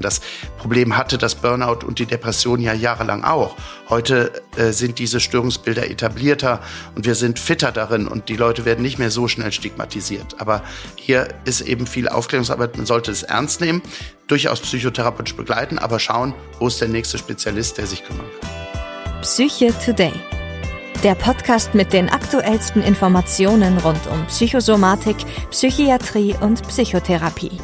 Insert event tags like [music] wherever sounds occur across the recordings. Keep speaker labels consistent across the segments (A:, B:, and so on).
A: Das Problem hatte das Burnout und die Depression ja jahrelang auch. Heute äh, sind diese Störungsbilder etablierter und wir sind fitter darin und die Leute werden nicht mehr so schnell stigmatisiert. Aber hier ist eben viel Aufklärungsarbeit. Man sollte es ernst nehmen, durchaus psychotherapeutisch begleiten, aber schauen, wo ist der nächste Spezialist, der sich kümmern kann.
B: Psyche Today. Der Podcast mit den aktuellsten Informationen rund um Psychosomatik, Psychiatrie und Psychotherapie.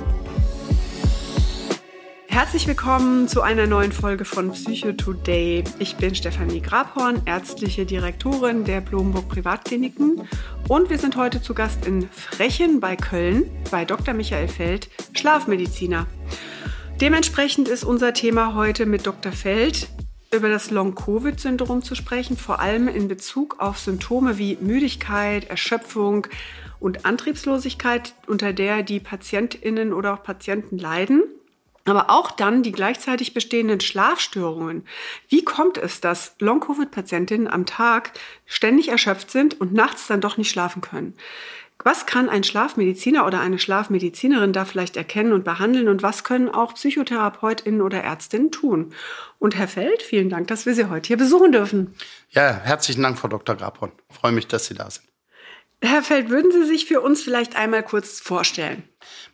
C: Herzlich willkommen zu einer neuen Folge von Psycho Today. Ich bin Stefanie Grabhorn, ärztliche Direktorin der Blomburg Privatkliniken und wir sind heute zu Gast in Frechen bei Köln bei Dr. Michael Feld, Schlafmediziner. Dementsprechend ist unser Thema heute mit Dr. Feld über das Long-Covid-Syndrom zu sprechen, vor allem in Bezug auf Symptome wie Müdigkeit, Erschöpfung und Antriebslosigkeit, unter der die Patientinnen oder auch Patienten leiden aber auch dann die gleichzeitig bestehenden Schlafstörungen. Wie kommt es, dass Long-Covid-Patientinnen am Tag ständig erschöpft sind und nachts dann doch nicht schlafen können? Was kann ein Schlafmediziner oder eine Schlafmedizinerin da vielleicht erkennen und behandeln und was können auch Psychotherapeutinnen oder Ärztinnen tun? Und Herr Feld, vielen Dank, dass wir Sie heute hier besuchen dürfen.
A: Ja, herzlichen Dank, Frau Dr. Grabhorn. Ich freue mich, dass Sie da sind.
C: Herr Feld, würden Sie sich für uns vielleicht einmal kurz vorstellen?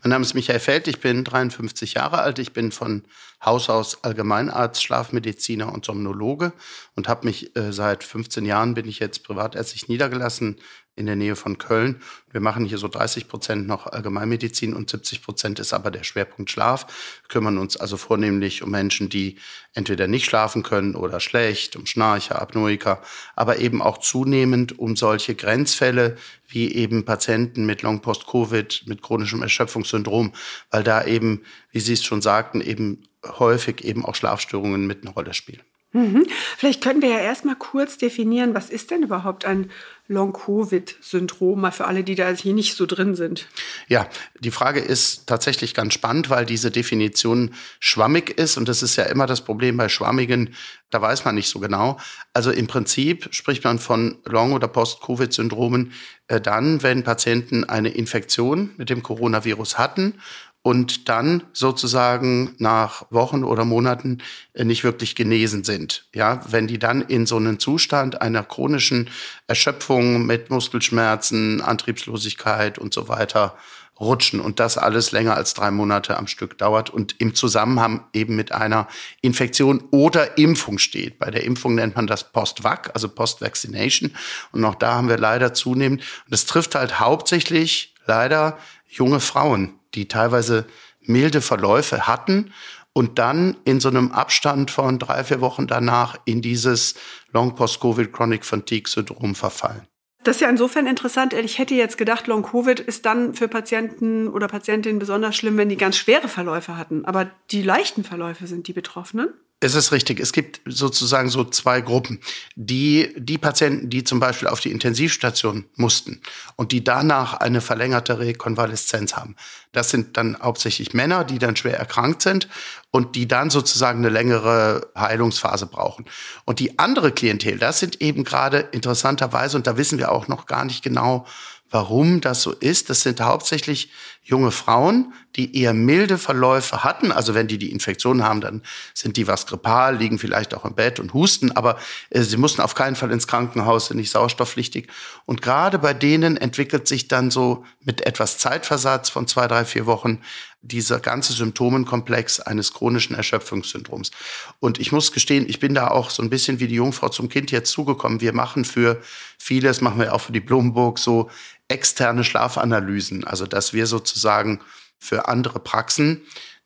A: Mein Name ist Michael Feld, ich bin 53 Jahre alt, ich bin von Haus aus Allgemeinarzt, Schlafmediziner und Somnologe und habe mich äh, seit 15 Jahren bin ich jetzt privatärztlich niedergelassen in der Nähe von Köln. Wir machen hier so 30 Prozent noch Allgemeinmedizin und 70 Prozent ist aber der Schwerpunkt Schlaf. Wir kümmern uns also vornehmlich um Menschen, die entweder nicht schlafen können oder schlecht, um Schnarcher, Apnoiker, aber eben auch zunehmend um solche Grenzfälle wie eben Patienten mit Long-Post-Covid, mit chronischem Erschöpfungssyndrom, weil da eben, wie Sie es schon sagten, eben häufig eben auch Schlafstörungen mit einer Rolle spielen.
C: Mhm. Vielleicht können wir ja erstmal kurz definieren, was ist denn überhaupt ein Long-Covid-Syndrom, mal für alle, die da hier nicht so drin sind.
A: Ja, die Frage ist tatsächlich ganz spannend, weil diese Definition schwammig ist und das ist ja immer das Problem bei Schwammigen, da weiß man nicht so genau. Also im Prinzip spricht man von Long- oder Post-Covid-Syndromen äh, dann, wenn Patienten eine Infektion mit dem Coronavirus hatten und dann sozusagen nach Wochen oder Monaten äh, nicht wirklich genesen sind. Ja, wenn die dann in so einen Zustand einer chronischen Erschöpfung mit Muskelschmerzen, Antriebslosigkeit und so weiter rutschen und das alles länger als drei Monate am Stück dauert und im Zusammenhang eben mit einer Infektion oder Impfung steht. Bei der Impfung nennt man das Post-Vac, also Post-Vaccination. Und auch da haben wir leider zunehmend, und es trifft halt hauptsächlich leider junge Frauen, die teilweise milde Verläufe hatten und dann in so einem Abstand von drei, vier Wochen danach in dieses Long Post-Covid Chronic Fatigue Syndrom verfallen.
C: Das ist ja insofern interessant. Ich hätte jetzt gedacht, Long-Covid ist dann für Patienten oder Patientinnen besonders schlimm, wenn die ganz schwere Verläufe hatten. Aber die leichten Verläufe sind die Betroffenen?
A: Es ist richtig. Es gibt sozusagen so zwei Gruppen. Die, die Patienten, die zum Beispiel auf die Intensivstation mussten und die danach eine verlängerte Rekonvaleszenz haben. Das sind dann hauptsächlich Männer, die dann schwer erkrankt sind und die dann sozusagen eine längere Heilungsphase brauchen. Und die andere Klientel, das sind eben gerade interessanterweise, und da wissen wir auch noch gar nicht genau, warum das so ist. Das sind hauptsächlich junge Frauen, die eher milde Verläufe hatten. Also wenn die die Infektion haben, dann sind die was grippal, liegen vielleicht auch im Bett und husten, aber äh, sie mussten auf keinen Fall ins Krankenhaus, sind nicht sauerstoffpflichtig. Und gerade bei denen entwickelt sich dann so mit etwas Zeitversatz von zwei, drei, vier Wochen dieser ganze Symptomenkomplex eines chronischen Erschöpfungssyndroms. Und ich muss gestehen, ich bin da auch so ein bisschen wie die Jungfrau zum Kind jetzt zugekommen. Wir machen für vieles, machen wir auch für die Blumburg so externe Schlafanalysen. Also, dass wir sozusagen für andere Praxen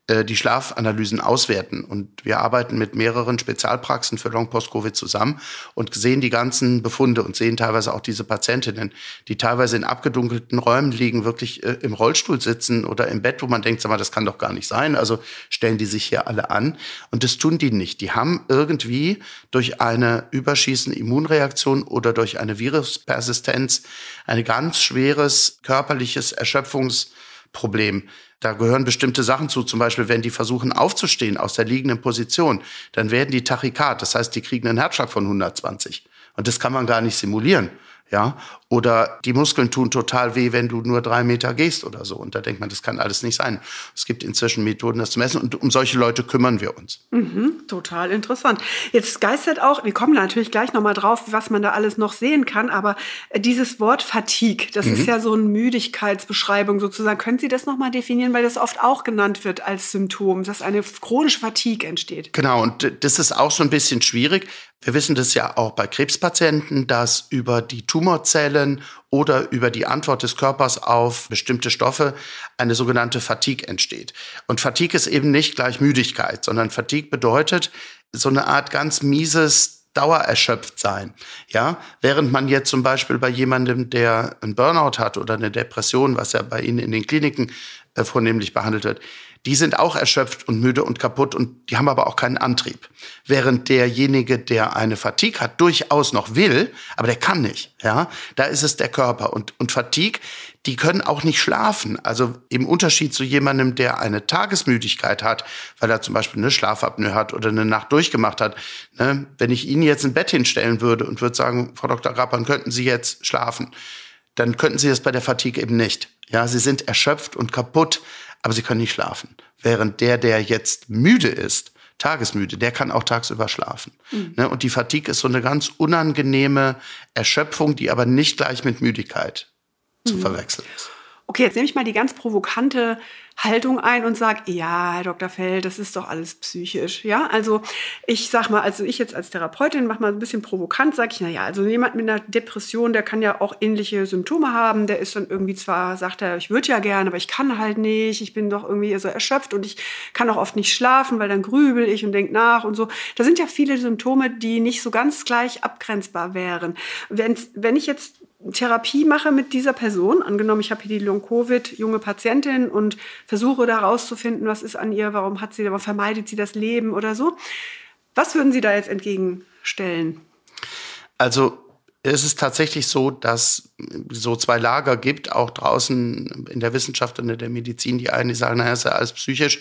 A: die Schlafanalysen auswerten. Und wir arbeiten mit mehreren Spezialpraxen für Long-Post-Covid zusammen und sehen die ganzen Befunde und sehen teilweise auch diese Patientinnen, die teilweise in abgedunkelten Räumen liegen, wirklich äh, im Rollstuhl sitzen oder im Bett, wo man denkt, sag mal, das kann doch gar nicht sein. Also stellen die sich hier alle an. Und das tun die nicht. Die haben irgendwie durch eine überschießende Immunreaktion oder durch eine Viruspersistenz ein ganz schweres körperliches Erschöpfungsproblem. Da gehören bestimmte Sachen zu, zum Beispiel, wenn die versuchen aufzustehen aus der liegenden Position, dann werden die Tachykard, das heißt, die kriegen einen Herzschlag von 120. Und das kann man gar nicht simulieren. Ja, oder die Muskeln tun total weh, wenn du nur drei Meter gehst oder so. Und da denkt man, das kann alles nicht sein. Es gibt inzwischen Methoden, das zu messen. Und um solche Leute kümmern wir uns.
C: Mhm, total interessant. Jetzt geistert auch, wir kommen natürlich gleich nochmal drauf, was man da alles noch sehen kann. Aber dieses Wort Fatigue, das mhm. ist ja so eine Müdigkeitsbeschreibung sozusagen. Können Sie das nochmal definieren? Weil das oft auch genannt wird als Symptom, dass eine chronische Fatigue entsteht.
A: Genau. Und das ist auch so ein bisschen schwierig. Wir wissen das ja auch bei Krebspatienten, dass über die Tumorzellen oder über die Antwort des Körpers auf bestimmte Stoffe eine sogenannte Fatigue entsteht. Und Fatigue ist eben nicht gleich Müdigkeit, sondern Fatigue bedeutet so eine Art ganz mieses dauererschöpft sein. Ja, während man jetzt zum Beispiel bei jemandem, der einen Burnout hat oder eine Depression, was ja bei Ihnen in den Kliniken äh, vornehmlich behandelt wird, die sind auch erschöpft und müde und kaputt und die haben aber auch keinen Antrieb. Während derjenige, der eine Fatigue hat, durchaus noch will, aber der kann nicht. Ja, da ist es der Körper und und Fatigue, die können auch nicht schlafen. Also im Unterschied zu jemandem, der eine Tagesmüdigkeit hat, weil er zum Beispiel eine Schlafapnoe hat oder eine Nacht durchgemacht hat. Ne? Wenn ich Ihnen jetzt ein Bett hinstellen würde und würde sagen, Frau Dr. Grappern, könnten Sie jetzt schlafen? Dann könnten Sie das bei der Fatigue eben nicht. Ja, Sie sind erschöpft und kaputt aber sie können nicht schlafen. Während der, der jetzt müde ist, tagesmüde, der kann auch tagsüber schlafen. Mhm. Ne, und die Fatigue ist so eine ganz unangenehme Erschöpfung, die aber nicht gleich mit Müdigkeit mhm. zu verwechseln ist.
C: Okay, jetzt nehme ich mal die ganz provokante Haltung ein und sage, ja, Herr Dr. Feld, das ist doch alles psychisch. Ja, also ich sag mal, also ich jetzt als Therapeutin mache mal ein bisschen provokant, sage ich, na ja, also jemand mit einer Depression, der kann ja auch ähnliche Symptome haben. Der ist dann irgendwie zwar, sagt er, ich würde ja gerne, aber ich kann halt nicht. Ich bin doch irgendwie so erschöpft und ich kann auch oft nicht schlafen, weil dann grübel ich und denke nach und so. Da sind ja viele Symptome, die nicht so ganz gleich abgrenzbar wären. Wenn, wenn ich jetzt Therapie mache mit dieser Person, angenommen, ich habe hier die Long-Covid, junge Patientin und versuche da rauszufinden, was ist an ihr, warum hat sie, warum vermeidet sie das Leben oder so. Was würden Sie da jetzt entgegenstellen?
A: Also es ist tatsächlich so, dass so zwei Lager gibt, auch draußen in der Wissenschaft und in der Medizin. Die einen, die sagen, naja, ist ja alles psychisch.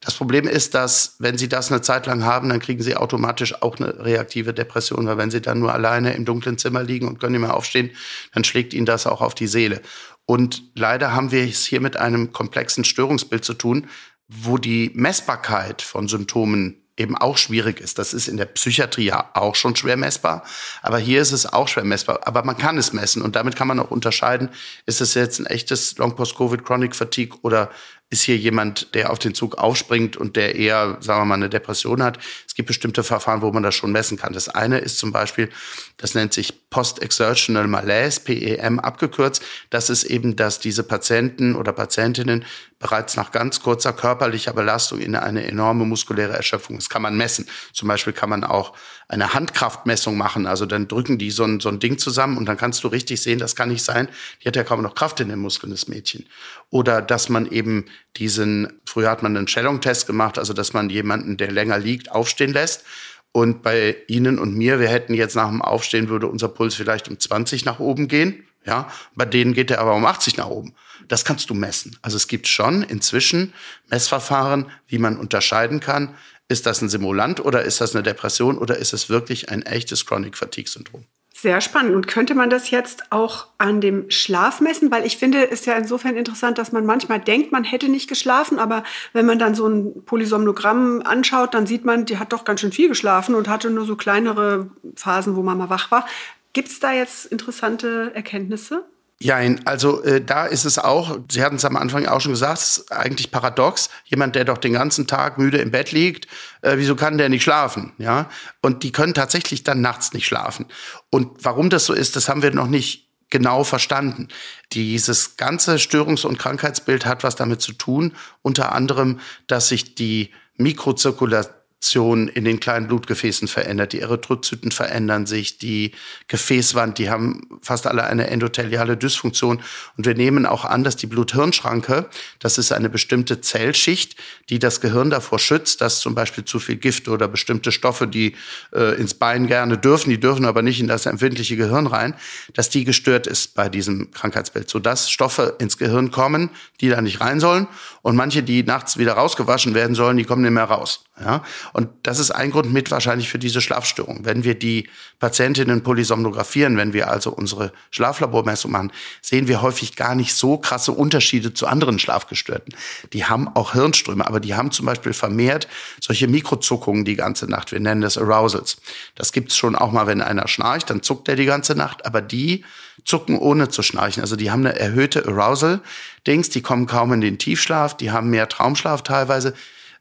A: Das Problem ist, dass wenn Sie das eine Zeit lang haben, dann kriegen Sie automatisch auch eine reaktive Depression, weil wenn Sie dann nur alleine im dunklen Zimmer liegen und können nicht mehr aufstehen, dann schlägt Ihnen das auch auf die Seele. Und leider haben wir es hier mit einem komplexen Störungsbild zu tun, wo die Messbarkeit von Symptomen eben auch schwierig ist. Das ist in der Psychiatrie ja auch schon schwer messbar, aber hier ist es auch schwer messbar. Aber man kann es messen und damit kann man auch unterscheiden, ist es jetzt ein echtes Long-Post-Covid Chronic Fatigue oder ist hier jemand, der auf den Zug aufspringt und der eher, sagen wir mal, eine Depression hat. Es gibt bestimmte Verfahren, wo man das schon messen kann. Das eine ist zum Beispiel, das nennt sich Post-Exertional Malaise, PEM abgekürzt. Das ist eben, dass diese Patienten oder Patientinnen bereits nach ganz kurzer körperlicher Belastung in eine enorme muskuläre Erschöpfung. Das kann man messen. Zum Beispiel kann man auch eine Handkraftmessung machen. Also dann drücken die so ein, so ein Ding zusammen und dann kannst du richtig sehen, das kann nicht sein. Die hat ja kaum noch Kraft in den Muskeln, das Mädchen. Oder dass man eben diesen, früher hat man einen Schellung-Test gemacht, also dass man jemanden, der länger liegt, aufstehen lässt. Und bei Ihnen und mir, wir hätten jetzt nach dem Aufstehen, würde unser Puls vielleicht um 20 nach oben gehen. Ja, bei denen geht er aber um 80 nach oben. Das kannst du messen. Also es gibt schon inzwischen Messverfahren, wie man unterscheiden kann, ist das ein Simulant oder ist das eine Depression oder ist es wirklich ein echtes Chronic Fatigue Syndrom?
C: Sehr spannend. Und könnte man das jetzt auch an dem Schlaf messen? Weil ich finde, es ist ja insofern interessant, dass man manchmal denkt, man hätte nicht geschlafen, aber wenn man dann so ein Polysomnogramm anschaut, dann sieht man, die hat doch ganz schön viel geschlafen und hatte nur so kleinere Phasen, wo man mal wach war. Gibt es da jetzt interessante Erkenntnisse?
A: Ja, also äh, da ist es auch, Sie hatten es am Anfang auch schon gesagt, es ist eigentlich paradox. Jemand, der doch den ganzen Tag müde im Bett liegt, äh, wieso kann der nicht schlafen? Ja, und die können tatsächlich dann nachts nicht schlafen. Und warum das so ist, das haben wir noch nicht genau verstanden. Dieses ganze Störungs- und Krankheitsbild hat was damit zu tun, unter anderem, dass sich die Mikrozirkulation Funktion in den kleinen Blutgefäßen verändert. Die Erythrozyten verändern sich, die Gefäßwand, die haben fast alle eine endotheliale Dysfunktion. Und wir nehmen auch an, dass die Blut-Hirn-Schranke, das ist eine bestimmte Zellschicht, die das Gehirn davor schützt, dass zum Beispiel zu viel Gift oder bestimmte Stoffe, die äh, ins Bein gerne dürfen, die dürfen aber nicht in das empfindliche Gehirn rein, dass die gestört ist bei diesem Krankheitsbild, sodass Stoffe ins Gehirn kommen, die da nicht rein sollen. Und manche, die nachts wieder rausgewaschen werden sollen, die kommen nicht mehr raus. Ja? Und das ist ein Grund mit wahrscheinlich für diese Schlafstörung. Wenn wir die Patientinnen polysomnografieren, wenn wir also unsere Schlaflabormessung machen, sehen wir häufig gar nicht so krasse Unterschiede zu anderen Schlafgestörten. Die haben auch Hirnströme, aber die haben zum Beispiel vermehrt solche Mikrozuckungen die ganze Nacht. Wir nennen das Arousals. Das gibt's schon auch mal, wenn einer schnarcht, dann zuckt er die ganze Nacht, aber die zucken ohne zu schnarchen. Also die haben eine erhöhte Arousal-Dings, die kommen kaum in den Tiefschlaf, die haben mehr Traumschlaf teilweise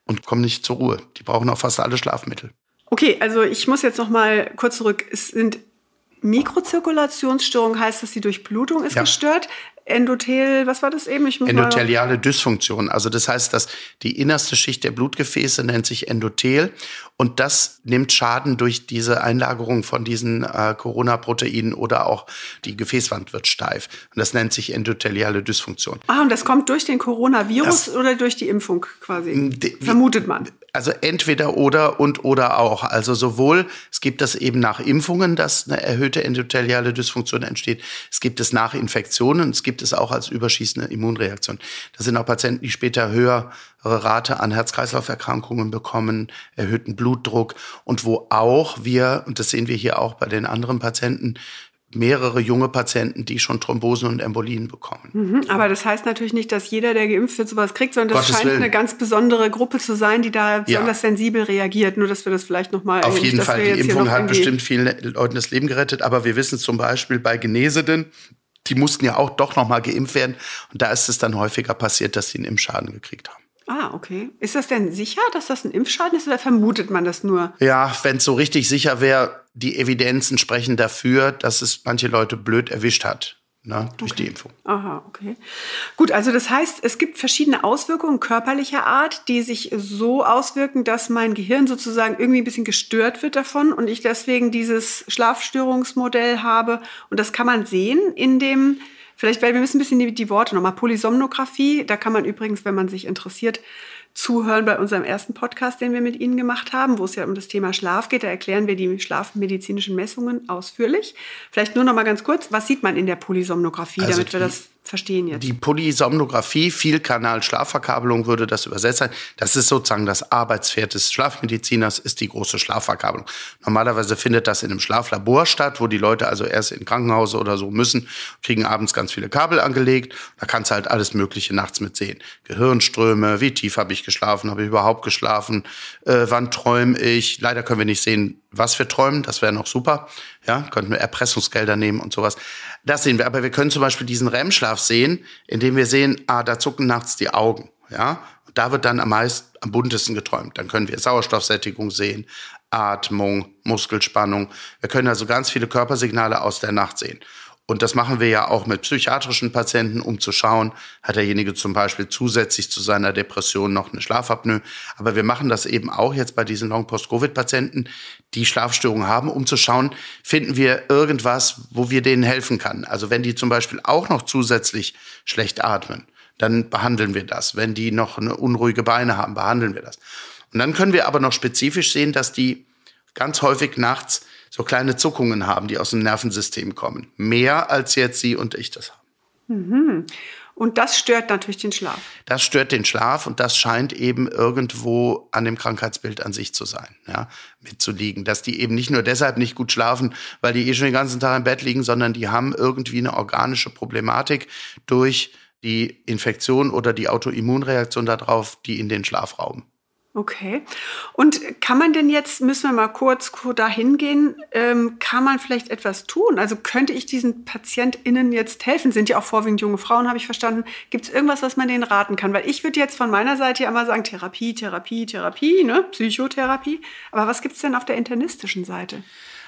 A: und kommen nicht zur Ruhe. Die brauchen auch fast alle Schlafmittel.
C: Okay, also ich muss jetzt noch mal kurz zurück. Es sind Mikrozirkulationsstörungen, heißt das, die Durchblutung ist ja. gestört. Endothel, was war das eben?
A: Ich Endotheliale Dysfunktion. Also das heißt, dass die innerste Schicht der Blutgefäße nennt sich Endothel und das nimmt Schaden durch diese Einlagerung von diesen äh, Corona-Proteinen oder auch die Gefäßwand wird steif. Und das nennt sich endotheliale Dysfunktion.
C: Ah, und das kommt durch den Coronavirus das, oder durch die Impfung quasi? Vermutet man.
A: Also entweder oder und oder auch. Also sowohl, es gibt das eben nach Impfungen, dass eine erhöhte endotheliale Dysfunktion entsteht. Es gibt es nach Infektionen. Es gibt es auch als überschießende Immunreaktion. Das sind auch Patienten, die später höhere Rate an Herz-Kreislauf-Erkrankungen bekommen, erhöhten Blutdruck und wo auch wir, und das sehen wir hier auch bei den anderen Patienten, mehrere junge Patienten, die schon Thrombosen und Embolien bekommen.
C: Mhm, aber das heißt natürlich nicht, dass jeder, der geimpft wird, sowas kriegt, sondern das Gottes scheint Willen. eine ganz besondere Gruppe zu sein, die da besonders ja. sensibel reagiert. Nur, dass wir das vielleicht nochmal...
A: Auf jeden Fall, die Impfung hat bestimmt vielen Leuten das Leben gerettet, aber wir wissen zum Beispiel bei Genesenen, die mussten ja auch doch nochmal geimpft werden und da ist es dann häufiger passiert, dass sie einen Impfschaden gekriegt haben.
C: Ah, okay. Ist das denn sicher, dass das ein Impfschaden ist oder vermutet man das nur?
A: Ja, wenn es so richtig sicher wäre, die Evidenzen sprechen dafür, dass es manche Leute blöd erwischt hat. Ne, durch okay. die Impfung.
C: Aha, okay. Gut, also das heißt, es gibt verschiedene Auswirkungen körperlicher Art, die sich so auswirken, dass mein Gehirn sozusagen irgendwie ein bisschen gestört wird davon und ich deswegen dieses Schlafstörungsmodell habe. Und das kann man sehen in dem Vielleicht, weil wir müssen ein bisschen die, die Worte nochmal. Polysomnographie, da kann man übrigens, wenn man sich interessiert, zuhören bei unserem ersten Podcast, den wir mit Ihnen gemacht haben, wo es ja um das Thema Schlaf geht. Da erklären wir die schlafmedizinischen Messungen ausführlich. Vielleicht nur noch mal ganz kurz, was sieht man in der Polysomnographie, also damit wir das verstehen jetzt.
A: Die Polysomnographie, Vielkanal-Schlafverkabelung würde das übersetzt sein. Das ist sozusagen das Arbeitspferd des Schlafmediziners, ist die große Schlafverkabelung. Normalerweise findet das in einem Schlaflabor statt, wo die Leute also erst in Krankenhause oder so müssen, kriegen abends ganz viele Kabel angelegt. Da kannst du halt alles Mögliche nachts mit sehen. Gehirnströme, wie tief habe ich geschlafen, habe ich überhaupt geschlafen, äh, wann träume ich. Leider können wir nicht sehen, was wir träumen, das wäre noch super. Ja, könnten wir Erpressungsgelder nehmen und sowas. Das sehen wir. Aber wir können zum Beispiel diesen REM-Schlaf sehen, indem wir sehen, ah, da zucken nachts die Augen. Ja, und da wird dann am meisten, am buntesten geträumt. Dann können wir Sauerstoffsättigung sehen, Atmung, Muskelspannung. Wir können also ganz viele Körpersignale aus der Nacht sehen. Und das machen wir ja auch mit psychiatrischen Patienten, um zu schauen, hat derjenige zum Beispiel zusätzlich zu seiner Depression noch eine Schlafapnoe. Aber wir machen das eben auch jetzt bei diesen Long-Post-Covid-Patienten, die Schlafstörungen haben, um zu schauen, finden wir irgendwas, wo wir denen helfen kann. Also wenn die zum Beispiel auch noch zusätzlich schlecht atmen, dann behandeln wir das. Wenn die noch eine unruhige Beine haben, behandeln wir das. Und dann können wir aber noch spezifisch sehen, dass die ganz häufig nachts so kleine Zuckungen haben, die aus dem Nervensystem kommen. Mehr als jetzt Sie und ich das haben.
C: Mhm. Und das stört natürlich den Schlaf.
A: Das stört den Schlaf und das scheint eben irgendwo an dem Krankheitsbild an sich zu sein, ja, mitzuliegen. Dass die eben nicht nur deshalb nicht gut schlafen, weil die eh schon den ganzen Tag im Bett liegen, sondern die haben irgendwie eine organische Problematik durch die Infektion oder die Autoimmunreaktion darauf, die in den Schlaf rauben.
C: Okay. Und kann man denn jetzt, müssen wir mal kurz dahin gehen, ähm, kann man vielleicht etwas tun? Also könnte ich diesen PatientInnen jetzt helfen? Sind ja auch vorwiegend junge Frauen, habe ich verstanden. Gibt es irgendwas, was man denen raten kann? Weil ich würde jetzt von meiner Seite ja immer sagen, Therapie, Therapie, Therapie, ne? Psychotherapie. Aber was gibt es denn auf der internistischen Seite?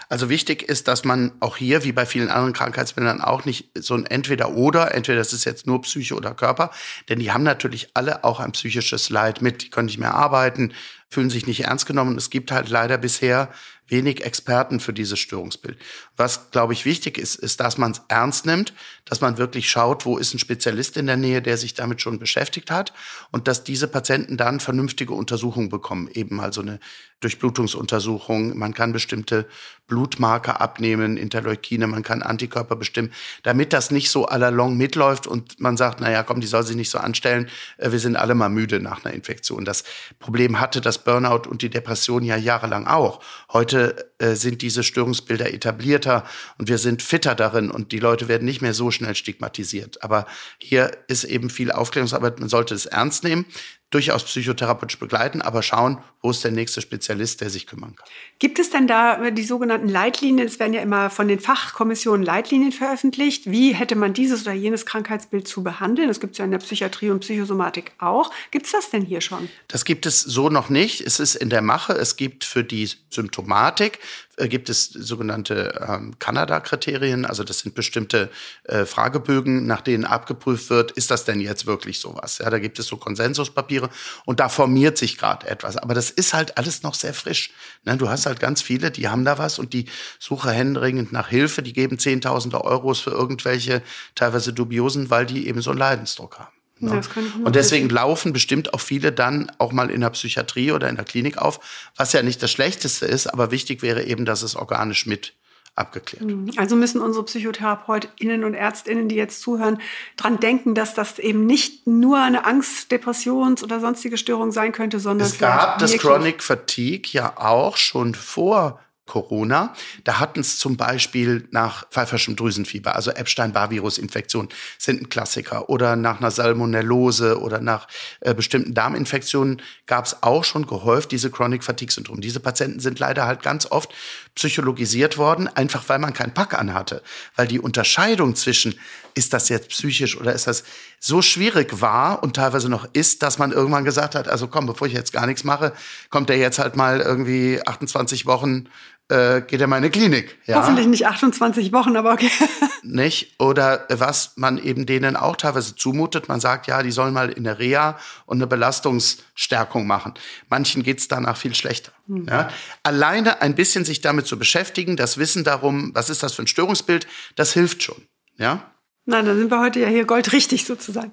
A: Also wichtig ist, dass man auch hier, wie bei vielen anderen Krankheitsbildern, auch nicht so ein Entweder-Oder, entweder das ist jetzt nur Psyche oder Körper, denn die haben natürlich alle auch ein psychisches Leid mit. Die können nicht mehr arbeiten, fühlen sich nicht ernst genommen. Es gibt halt leider bisher wenig Experten für dieses Störungsbild. Was, glaube ich, wichtig ist, ist, dass man es ernst nimmt, dass man wirklich schaut, wo ist ein Spezialist in der Nähe, der sich damit schon beschäftigt hat und dass diese Patienten dann vernünftige Untersuchungen bekommen, eben also eine Durchblutungsuntersuchung, man kann bestimmte Blutmarker abnehmen, Interleukine, man kann Antikörper bestimmen, damit das nicht so à mitläuft und man sagt, naja, komm, die soll sich nicht so anstellen, äh, wir sind alle mal müde nach einer Infektion. Das Problem hatte das Burnout und die Depression ja jahrelang auch. Heute äh, sind diese Störungsbilder etablierter und wir sind fitter darin und die Leute werden nicht mehr so schnell stigmatisiert. Aber hier ist eben viel Aufklärungsarbeit, man sollte es ernst nehmen durchaus psychotherapeutisch begleiten, aber schauen, wo ist der nächste Spezialist, der sich kümmern kann.
C: Gibt es denn da die sogenannten Leitlinien? Es werden ja immer von den Fachkommissionen Leitlinien veröffentlicht. Wie hätte man dieses oder jenes Krankheitsbild zu behandeln? Das gibt es ja in der Psychiatrie und Psychosomatik auch. Gibt es das denn hier schon?
A: Das gibt es so noch nicht. Es ist in der Mache. Es gibt für die Symptomatik äh, gibt es sogenannte ähm, Kanada-Kriterien. Also das sind bestimmte äh, Fragebögen, nach denen abgeprüft wird, ist das denn jetzt wirklich sowas? Ja, da gibt es so Konsensuspapiere und da formiert sich gerade etwas. Aber das ist halt alles noch sehr frisch. Ne? Du hast halt ganz viele, die haben da was und die suchen händeringend nach Hilfe. Die geben Zehntausende Euros für irgendwelche teilweise dubiosen, weil die eben so einen Leidensdruck haben. Ne? Und deswegen laufen bestimmt auch viele dann auch mal in der Psychiatrie oder in der Klinik auf, was ja nicht das Schlechteste ist, aber wichtig wäre eben, dass es organisch mit abgeklärt.
C: Mhm. Also müssen unsere PsychotherapeutInnen und ÄrztInnen, die jetzt zuhören, dran denken, dass das eben nicht nur eine Angst-, Depressions- oder sonstige Störung sein könnte, sondern
A: es gab das Chronic Fatigue ja auch schon vor Corona. Da hatten es zum Beispiel nach pfeiferschem Drüsenfieber, also Epstein-Barr-Virus-Infektion sind ein Klassiker. Oder nach einer Salmonellose oder nach äh, bestimmten Darminfektionen gab es auch schon gehäuft diese Chronic Fatigue Syndrom. Diese Patienten sind leider halt ganz oft psychologisiert worden, einfach weil man keinen Pack anhatte. Weil die Unterscheidung zwischen, ist das jetzt psychisch oder ist das so schwierig war und teilweise noch ist, dass man irgendwann gesagt hat, also komm, bevor ich jetzt gar nichts mache, kommt der jetzt halt mal irgendwie 28 Wochen äh, geht er mal in eine Klinik.
C: Ja? Hoffentlich nicht 28 Wochen, aber okay. [laughs]
A: nicht? Oder was man eben denen auch teilweise zumutet, man sagt, ja, die sollen mal in der Reha und eine Belastungsstärkung machen. Manchen geht's danach viel schlechter. Mhm. Ja? Alleine ein bisschen sich damit zu beschäftigen, das Wissen darum, was ist das für ein Störungsbild, das hilft schon. Ja?
C: Nein, dann sind wir heute ja hier goldrichtig sozusagen.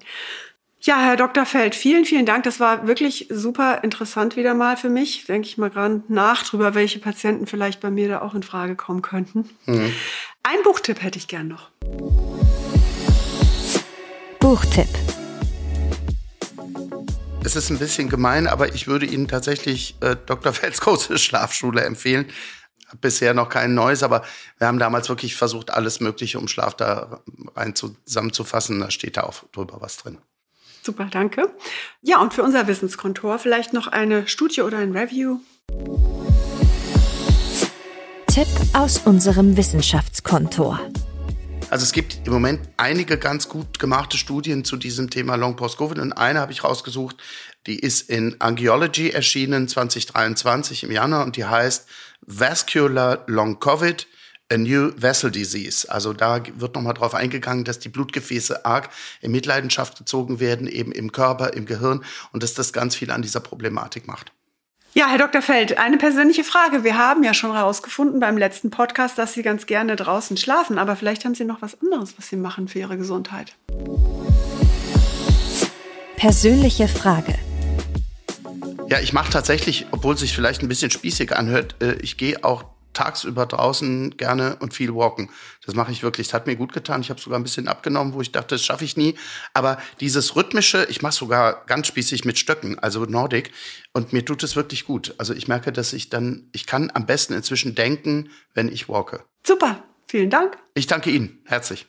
C: Ja, Herr Dr. Feld, vielen, vielen Dank. Das war wirklich super interessant wieder mal für mich. Denke ich mal gerade nach drüber, welche Patienten vielleicht bei mir da auch in Frage kommen könnten. Mhm. Ein Buchtipp hätte ich gern noch.
B: Buchtipp.
A: Es ist ein bisschen gemein, aber ich würde Ihnen tatsächlich äh, Dr. Felds [laughs] große Schlafschule empfehlen. Bisher noch kein neues, aber wir haben damals wirklich versucht, alles Mögliche um Schlaf da rein zusammenzufassen. Da steht da auch drüber was drin.
C: Super, danke. Ja, und für unser Wissenskontor vielleicht noch eine Studie oder ein Review.
B: Tipp aus unserem Wissenschaftskontor.
A: Also es gibt im Moment einige ganz gut gemachte Studien zu diesem Thema Long Post-Covid und eine habe ich rausgesucht, die ist in Angiology erschienen 2023 im Januar und die heißt Vascular Long Covid A New Vessel Disease. Also da wird nochmal drauf eingegangen, dass die Blutgefäße arg in Mitleidenschaft gezogen werden, eben im Körper, im Gehirn und dass das ganz viel an dieser Problematik macht.
C: Ja, Herr Dr. Feld, eine persönliche Frage. Wir haben ja schon herausgefunden beim letzten Podcast, dass Sie ganz gerne draußen schlafen, aber vielleicht haben Sie noch was anderes, was Sie machen für Ihre Gesundheit.
B: Persönliche Frage.
A: Ja, ich mache tatsächlich, obwohl es sich vielleicht ein bisschen spießig anhört, äh, ich gehe auch tagsüber draußen gerne und viel walken. Das mache ich wirklich. Das hat mir gut getan. Ich habe sogar ein bisschen abgenommen, wo ich dachte, das schaffe ich nie. Aber dieses rhythmische, ich mache sogar ganz spießig mit Stöcken, also Nordic. Und mir tut es wirklich gut. Also ich merke, dass ich dann, ich kann am besten inzwischen denken, wenn ich walke.
C: Super. Vielen Dank.
A: Ich danke Ihnen. Herzlich.